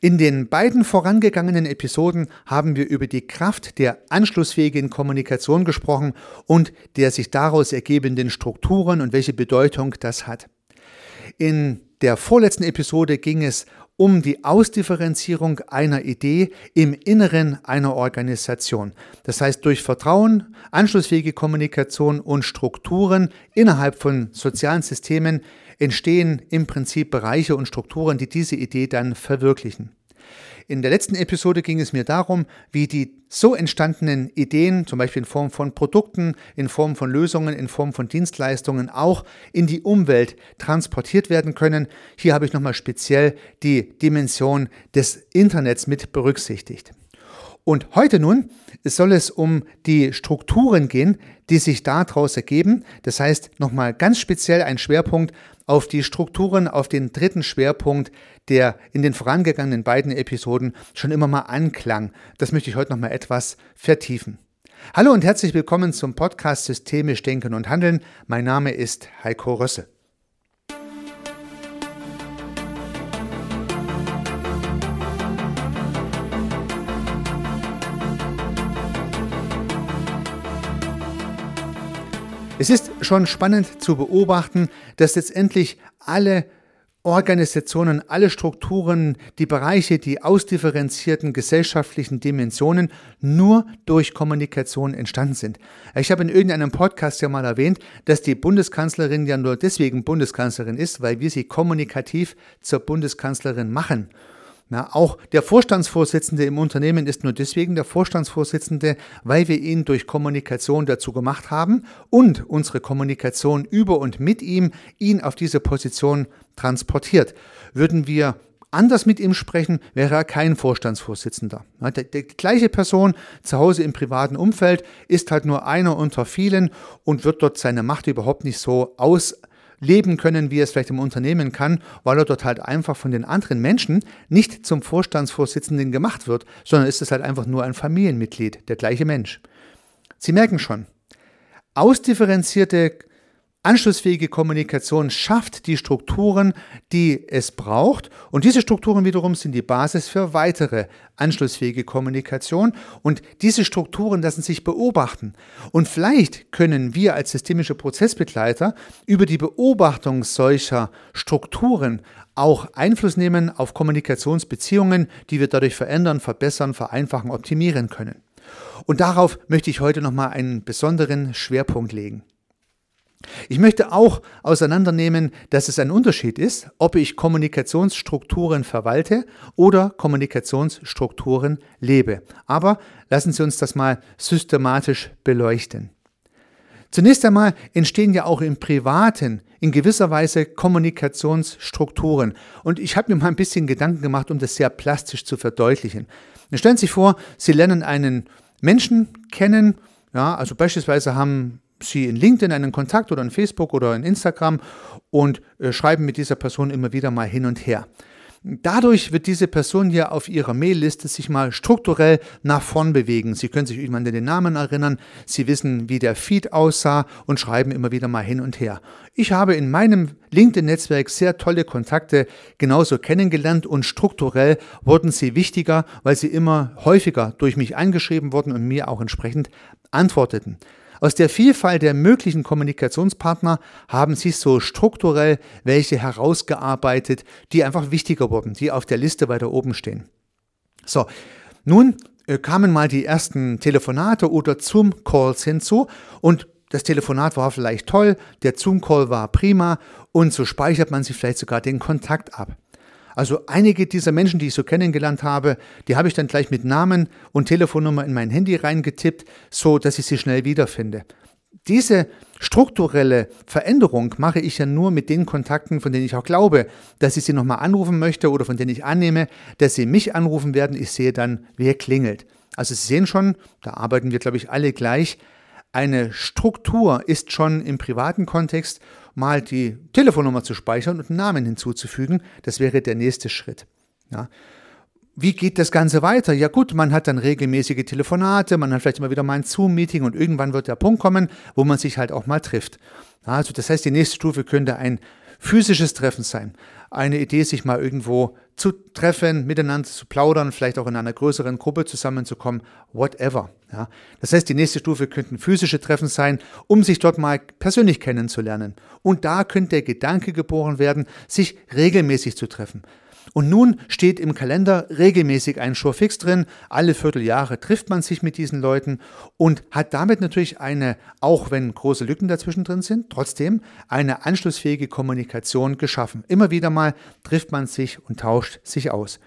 In den beiden vorangegangenen Episoden haben wir über die Kraft der anschlussfähigen Kommunikation gesprochen und der sich daraus ergebenden Strukturen und welche Bedeutung das hat. In der vorletzten Episode ging es um die Ausdifferenzierung einer Idee im Inneren einer Organisation. Das heißt, durch Vertrauen, anschlussfähige Kommunikation und Strukturen innerhalb von sozialen Systemen entstehen im Prinzip Bereiche und Strukturen, die diese Idee dann verwirklichen. In der letzten Episode ging es mir darum, wie die so entstandenen Ideen, zum Beispiel in Form von Produkten, in Form von Lösungen, in Form von Dienstleistungen, auch in die Umwelt transportiert werden können. Hier habe ich nochmal speziell die Dimension des Internets mit berücksichtigt. Und heute nun soll es um die Strukturen gehen, die sich daraus ergeben. Das heißt nochmal ganz speziell ein Schwerpunkt auf die Strukturen, auf den dritten Schwerpunkt, der in den vorangegangenen beiden Episoden schon immer mal anklang. Das möchte ich heute noch mal etwas vertiefen. Hallo und herzlich willkommen zum Podcast Systemisch Denken und Handeln. Mein Name ist Heiko Rösse. Es ist schon spannend zu beobachten, dass letztendlich alle Organisationen, alle Strukturen, die Bereiche, die ausdifferenzierten gesellschaftlichen Dimensionen nur durch Kommunikation entstanden sind. Ich habe in irgendeinem Podcast ja mal erwähnt, dass die Bundeskanzlerin ja nur deswegen Bundeskanzlerin ist, weil wir sie kommunikativ zur Bundeskanzlerin machen. Na, auch der Vorstandsvorsitzende im Unternehmen ist nur deswegen der Vorstandsvorsitzende, weil wir ihn durch Kommunikation dazu gemacht haben und unsere Kommunikation über und mit ihm ihn auf diese Position transportiert. Würden wir anders mit ihm sprechen, wäre er kein Vorstandsvorsitzender. Die, gleiche Person zu Hause im privaten Umfeld ist halt nur einer unter vielen und wird dort seine Macht überhaupt nicht so aus leben können, wie er es vielleicht im Unternehmen kann, weil er dort halt einfach von den anderen Menschen nicht zum Vorstandsvorsitzenden gemacht wird, sondern ist es halt einfach nur ein Familienmitglied, der gleiche Mensch. Sie merken schon, ausdifferenzierte Anschlussfähige Kommunikation schafft die Strukturen, die es braucht. Und diese Strukturen wiederum sind die Basis für weitere anschlussfähige Kommunikation. Und diese Strukturen lassen sich beobachten. Und vielleicht können wir als systemische Prozessbegleiter über die Beobachtung solcher Strukturen auch Einfluss nehmen auf Kommunikationsbeziehungen, die wir dadurch verändern, verbessern, vereinfachen, optimieren können. Und darauf möchte ich heute nochmal einen besonderen Schwerpunkt legen. Ich möchte auch auseinandernehmen, dass es ein Unterschied ist, ob ich Kommunikationsstrukturen verwalte oder Kommunikationsstrukturen lebe. Aber lassen Sie uns das mal systematisch beleuchten. Zunächst einmal entstehen ja auch im Privaten in gewisser Weise Kommunikationsstrukturen. Und ich habe mir mal ein bisschen Gedanken gemacht, um das sehr plastisch zu verdeutlichen. Stellen Sie sich vor, Sie lernen einen Menschen kennen, ja, also beispielsweise haben Sie in LinkedIn einen Kontakt oder in Facebook oder in Instagram und äh, schreiben mit dieser Person immer wieder mal hin und her. Dadurch wird diese Person ja auf ihrer Mailliste sich mal strukturell nach vorn bewegen. Sie können sich irgendwann an den Namen erinnern, Sie wissen, wie der Feed aussah und schreiben immer wieder mal hin und her. Ich habe in meinem LinkedIn-Netzwerk sehr tolle Kontakte genauso kennengelernt und strukturell wurden sie wichtiger, weil sie immer häufiger durch mich angeschrieben wurden und mir auch entsprechend antworteten. Aus der Vielfalt der möglichen Kommunikationspartner haben sich so strukturell welche herausgearbeitet, die einfach wichtiger wurden, die auf der Liste weiter oben stehen. So, nun äh, kamen mal die ersten Telefonate oder Zoom-Calls hinzu und das Telefonat war vielleicht toll, der Zoom-Call war prima und so speichert man sich vielleicht sogar den Kontakt ab. Also einige dieser Menschen, die ich so kennengelernt habe, die habe ich dann gleich mit Namen und Telefonnummer in mein Handy reingetippt, so dass ich sie schnell wiederfinde. Diese strukturelle Veränderung mache ich ja nur mit den Kontakten, von denen ich auch glaube, dass ich sie nochmal anrufen möchte oder von denen ich annehme, dass sie mich anrufen werden. Ich sehe dann, wer klingelt. Also Sie sehen schon, da arbeiten wir, glaube ich, alle gleich. Eine Struktur ist schon im privaten Kontext mal die Telefonnummer zu speichern und einen Namen hinzuzufügen. Das wäre der nächste Schritt. Ja. Wie geht das Ganze weiter? Ja gut, man hat dann regelmäßige Telefonate, man hat vielleicht immer wieder mal ein Zoom-Meeting und irgendwann wird der Punkt kommen, wo man sich halt auch mal trifft. Also das heißt, die nächste Stufe könnte ein physisches Treffen sein. Eine Idee, sich mal irgendwo zu treffen, miteinander zu plaudern, vielleicht auch in einer größeren Gruppe zusammenzukommen, whatever. Ja. Das heißt, die nächste Stufe könnten physische Treffen sein, um sich dort mal persönlich kennenzulernen. Und da könnte der Gedanke geboren werden, sich regelmäßig zu treffen. Und nun steht im Kalender regelmäßig ein Showfix drin. Alle Vierteljahre trifft man sich mit diesen Leuten und hat damit natürlich eine, auch wenn große Lücken dazwischen drin sind, trotzdem eine anschlussfähige Kommunikation geschaffen. Immer wieder mal trifft man sich und tauscht sich aus.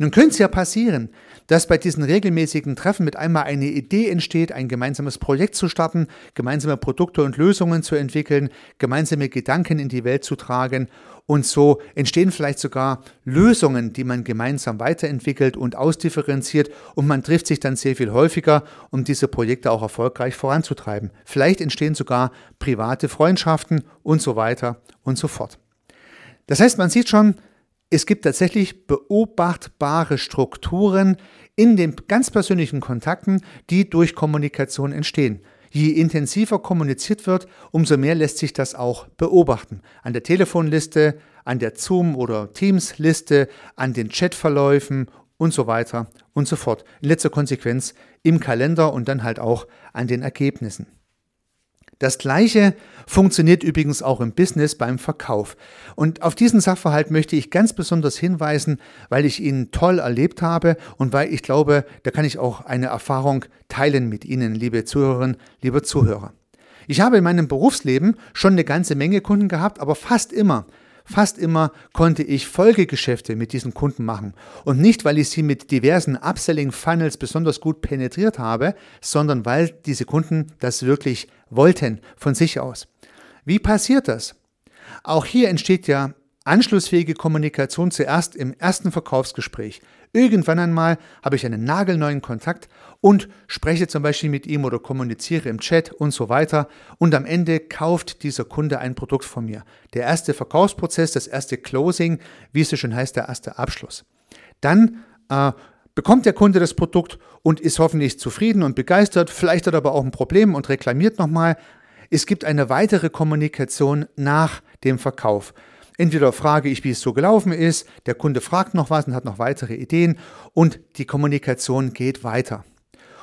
Nun könnte es ja passieren, dass bei diesen regelmäßigen Treffen mit einmal eine Idee entsteht, ein gemeinsames Projekt zu starten, gemeinsame Produkte und Lösungen zu entwickeln, gemeinsame Gedanken in die Welt zu tragen und so entstehen vielleicht sogar Lösungen, die man gemeinsam weiterentwickelt und ausdifferenziert und man trifft sich dann sehr viel häufiger, um diese Projekte auch erfolgreich voranzutreiben. Vielleicht entstehen sogar private Freundschaften und so weiter und so fort. Das heißt, man sieht schon, es gibt tatsächlich beobachtbare Strukturen in den ganz persönlichen Kontakten, die durch Kommunikation entstehen. Je intensiver kommuniziert wird, umso mehr lässt sich das auch beobachten. An der Telefonliste, an der Zoom- oder Teams-Liste, an den Chatverläufen und so weiter und so fort. In letzter Konsequenz im Kalender und dann halt auch an den Ergebnissen. Das gleiche funktioniert übrigens auch im Business beim Verkauf. Und auf diesen Sachverhalt möchte ich ganz besonders hinweisen, weil ich ihn toll erlebt habe und weil ich glaube, da kann ich auch eine Erfahrung teilen mit Ihnen, liebe Zuhörerinnen, liebe Zuhörer. Ich habe in meinem Berufsleben schon eine ganze Menge Kunden gehabt, aber fast immer Fast immer konnte ich Folgegeschäfte mit diesen Kunden machen. Und nicht, weil ich sie mit diversen Upselling-Funnels besonders gut penetriert habe, sondern weil diese Kunden das wirklich wollten von sich aus. Wie passiert das? Auch hier entsteht ja anschlussfähige Kommunikation zuerst im ersten Verkaufsgespräch. Irgendwann einmal habe ich einen nagelneuen Kontakt und spreche zum Beispiel mit ihm oder kommuniziere im Chat und so weiter. Und am Ende kauft dieser Kunde ein Produkt von mir. Der erste Verkaufsprozess, das erste Closing, wie es so schön heißt, der erste Abschluss. Dann äh, bekommt der Kunde das Produkt und ist hoffentlich zufrieden und begeistert. Vielleicht hat er aber auch ein Problem und reklamiert nochmal. Es gibt eine weitere Kommunikation nach dem Verkauf. Entweder frage ich, wie es so gelaufen ist, der Kunde fragt noch was und hat noch weitere Ideen und die Kommunikation geht weiter.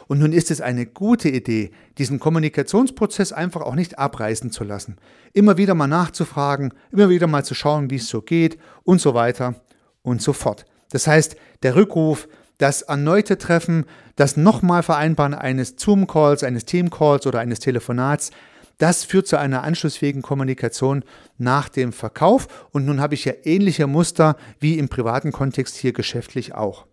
Und nun ist es eine gute Idee, diesen Kommunikationsprozess einfach auch nicht abreißen zu lassen. Immer wieder mal nachzufragen, immer wieder mal zu schauen, wie es so geht und so weiter und so fort. Das heißt, der Rückruf, das erneute Treffen, das nochmal Vereinbaren eines Zoom-Calls, eines Team-Calls oder eines Telefonats, das führt zu einer anschlussfähigen Kommunikation nach dem Verkauf und nun habe ich ja ähnliche Muster wie im privaten Kontext hier geschäftlich auch.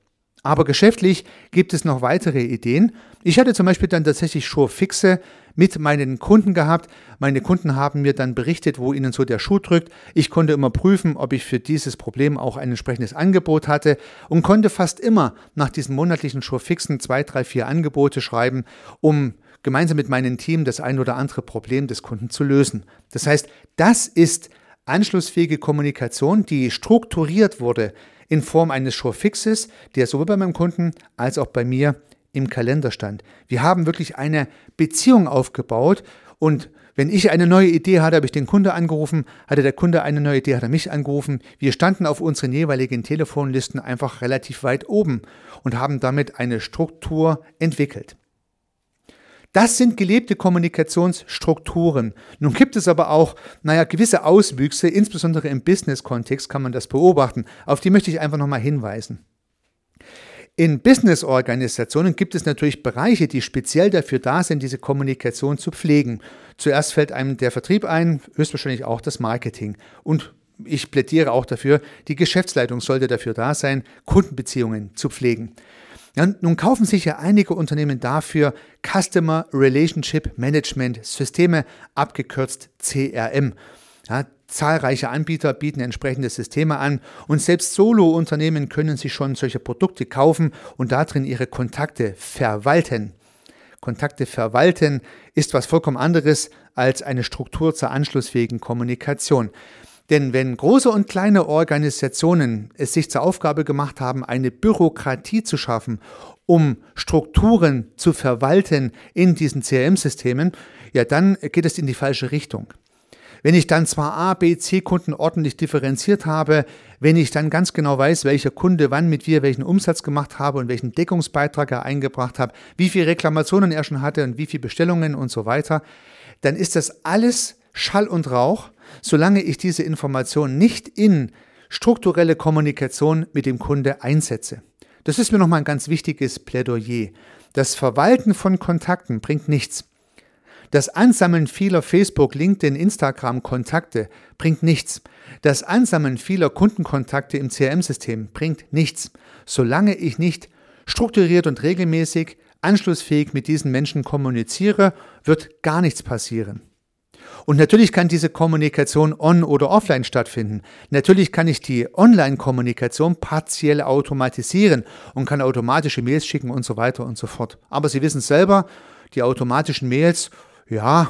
Aber geschäftlich gibt es noch weitere Ideen. Ich hatte zum Beispiel dann tatsächlich Schuhfixe mit meinen Kunden gehabt. Meine Kunden haben mir dann berichtet, wo ihnen so der Schuh drückt. Ich konnte immer prüfen, ob ich für dieses Problem auch ein entsprechendes Angebot hatte und konnte fast immer nach diesen monatlichen Schuhfixen zwei, drei, vier Angebote schreiben, um gemeinsam mit meinem Team das ein oder andere Problem des Kunden zu lösen. Das heißt, das ist anschlussfähige Kommunikation, die strukturiert wurde in Form eines Showfixes, der sowohl bei meinem Kunden als auch bei mir im Kalender stand. Wir haben wirklich eine Beziehung aufgebaut und wenn ich eine neue Idee hatte, habe ich den Kunde angerufen, hatte der Kunde eine neue Idee, hat er mich angerufen. Wir standen auf unseren jeweiligen Telefonlisten einfach relativ weit oben und haben damit eine Struktur entwickelt. Das sind gelebte Kommunikationsstrukturen. Nun gibt es aber auch, naja, gewisse Auswüchse, insbesondere im Business-Kontext kann man das beobachten. Auf die möchte ich einfach nochmal hinweisen. In Business-Organisationen gibt es natürlich Bereiche, die speziell dafür da sind, diese Kommunikation zu pflegen. Zuerst fällt einem der Vertrieb ein, höchstwahrscheinlich auch das Marketing. Und ich plädiere auch dafür, die Geschäftsleitung sollte dafür da sein, Kundenbeziehungen zu pflegen. Ja, nun kaufen sich ja einige Unternehmen dafür Customer Relationship Management Systeme, abgekürzt CRM. Ja, zahlreiche Anbieter bieten entsprechende Systeme an und selbst Solo-Unternehmen können sich schon solche Produkte kaufen und darin ihre Kontakte verwalten. Kontakte verwalten ist was vollkommen anderes als eine Struktur zur anschlussfähigen Kommunikation. Denn wenn große und kleine Organisationen es sich zur Aufgabe gemacht haben, eine Bürokratie zu schaffen, um Strukturen zu verwalten in diesen CRM-Systemen, ja, dann geht es in die falsche Richtung. Wenn ich dann zwar A, B, C Kunden ordentlich differenziert habe, wenn ich dann ganz genau weiß, welcher Kunde wann mit mir welchen Umsatz gemacht habe und welchen Deckungsbeitrag er eingebracht hat, wie viele Reklamationen er schon hatte und wie viele Bestellungen und so weiter, dann ist das alles Schall und Rauch, solange ich diese Information nicht in strukturelle Kommunikation mit dem Kunde einsetze. Das ist mir nochmal ein ganz wichtiges Plädoyer. Das Verwalten von Kontakten bringt nichts. Das Ansammeln vieler Facebook, LinkedIn, Instagram Kontakte bringt nichts. Das Ansammeln vieler Kundenkontakte im CRM-System bringt nichts, solange ich nicht strukturiert und regelmäßig anschlussfähig mit diesen Menschen kommuniziere, wird gar nichts passieren. Und natürlich kann diese Kommunikation on- oder offline stattfinden. Natürlich kann ich die Online-Kommunikation partiell automatisieren und kann automatische Mails schicken und so weiter und so fort. Aber Sie wissen selber, die automatischen Mails ja,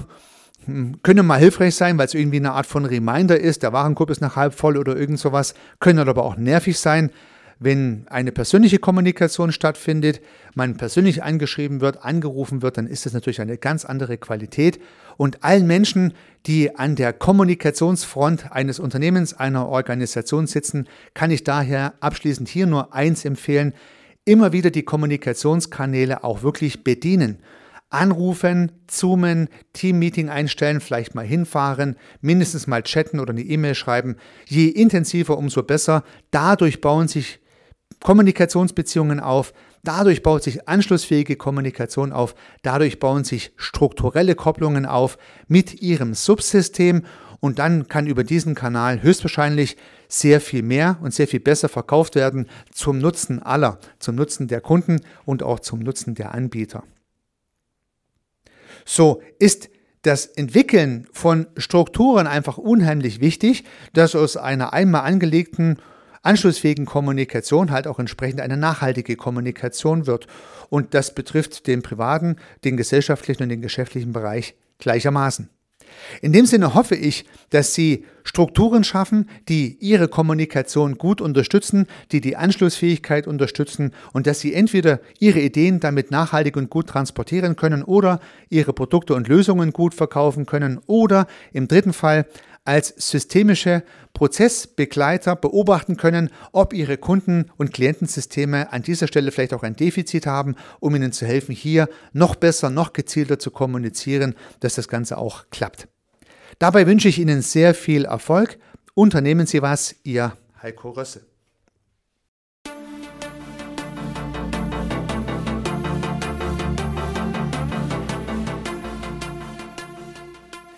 hm, können mal hilfreich sein, weil es irgendwie eine Art von Reminder ist, der Warenkorb ist nach halb voll oder irgend sowas, können aber auch nervig sein, wenn eine persönliche Kommunikation stattfindet, man persönlich angeschrieben wird, angerufen wird, dann ist das natürlich eine ganz andere Qualität. Und allen Menschen, die an der Kommunikationsfront eines Unternehmens, einer Organisation sitzen, kann ich daher abschließend hier nur eins empfehlen, immer wieder die Kommunikationskanäle auch wirklich bedienen anrufen, zoomen, Teammeeting einstellen, vielleicht mal hinfahren, mindestens mal chatten oder eine E-Mail schreiben. Je intensiver, umso besser. Dadurch bauen sich Kommunikationsbeziehungen auf, dadurch baut sich anschlussfähige Kommunikation auf, dadurch bauen sich strukturelle Kopplungen auf mit Ihrem Subsystem. Und dann kann über diesen Kanal höchstwahrscheinlich sehr viel mehr und sehr viel besser verkauft werden zum Nutzen aller, zum Nutzen der Kunden und auch zum Nutzen der Anbieter. So ist das Entwickeln von Strukturen einfach unheimlich wichtig, dass aus einer einmal angelegten anschlussfähigen Kommunikation halt auch entsprechend eine nachhaltige Kommunikation wird. Und das betrifft den privaten, den gesellschaftlichen und den geschäftlichen Bereich gleichermaßen. In dem Sinne hoffe ich, dass Sie Strukturen schaffen, die Ihre Kommunikation gut unterstützen, die die Anschlussfähigkeit unterstützen und dass Sie entweder Ihre Ideen damit nachhaltig und gut transportieren können oder Ihre Produkte und Lösungen gut verkaufen können oder im dritten Fall als systemische Prozessbegleiter beobachten können, ob Ihre Kunden- und Klientensysteme an dieser Stelle vielleicht auch ein Defizit haben, um Ihnen zu helfen, hier noch besser, noch gezielter zu kommunizieren, dass das Ganze auch klappt. Dabei wünsche ich Ihnen sehr viel Erfolg. Unternehmen Sie was, Ihr Heiko Rösse.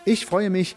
Ich freue mich,